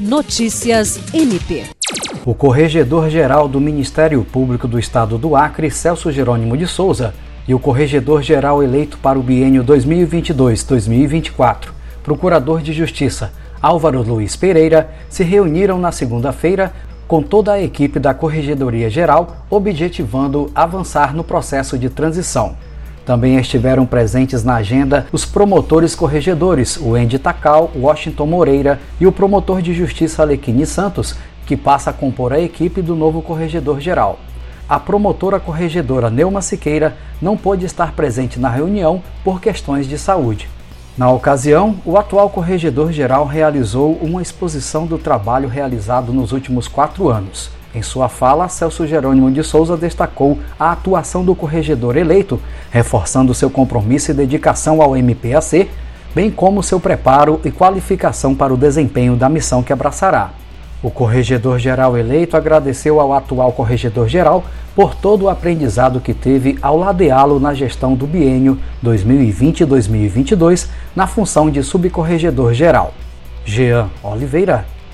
Notícias MP. O Corregedor-Geral do Ministério Público do Estado do Acre, Celso Jerônimo de Souza, e o Corregedor-Geral eleito para o biênio 2022-2024, Procurador de Justiça, Álvaro Luiz Pereira, se reuniram na segunda-feira com toda a equipe da Corregedoria Geral, objetivando avançar no processo de transição. Também estiveram presentes na agenda os promotores corregedores, o Andy Takal, Washington Moreira e o promotor de justiça Alequini Santos, que passa a compor a equipe do novo corregedor-geral. A promotora corregedora Neuma Siqueira não pôde estar presente na reunião por questões de saúde. Na ocasião, o atual corregedor-geral realizou uma exposição do trabalho realizado nos últimos quatro anos. Em sua fala, Celso Jerônimo de Souza destacou a atuação do corregedor eleito, reforçando seu compromisso e dedicação ao MPAC, bem como seu preparo e qualificação para o desempenho da missão que abraçará. O corregedor-geral eleito agradeceu ao atual corregedor-geral por todo o aprendizado que teve ao ladeá-lo na gestão do biênio 2020-2022 na função de subcorregedor-geral. Jean Oliveira,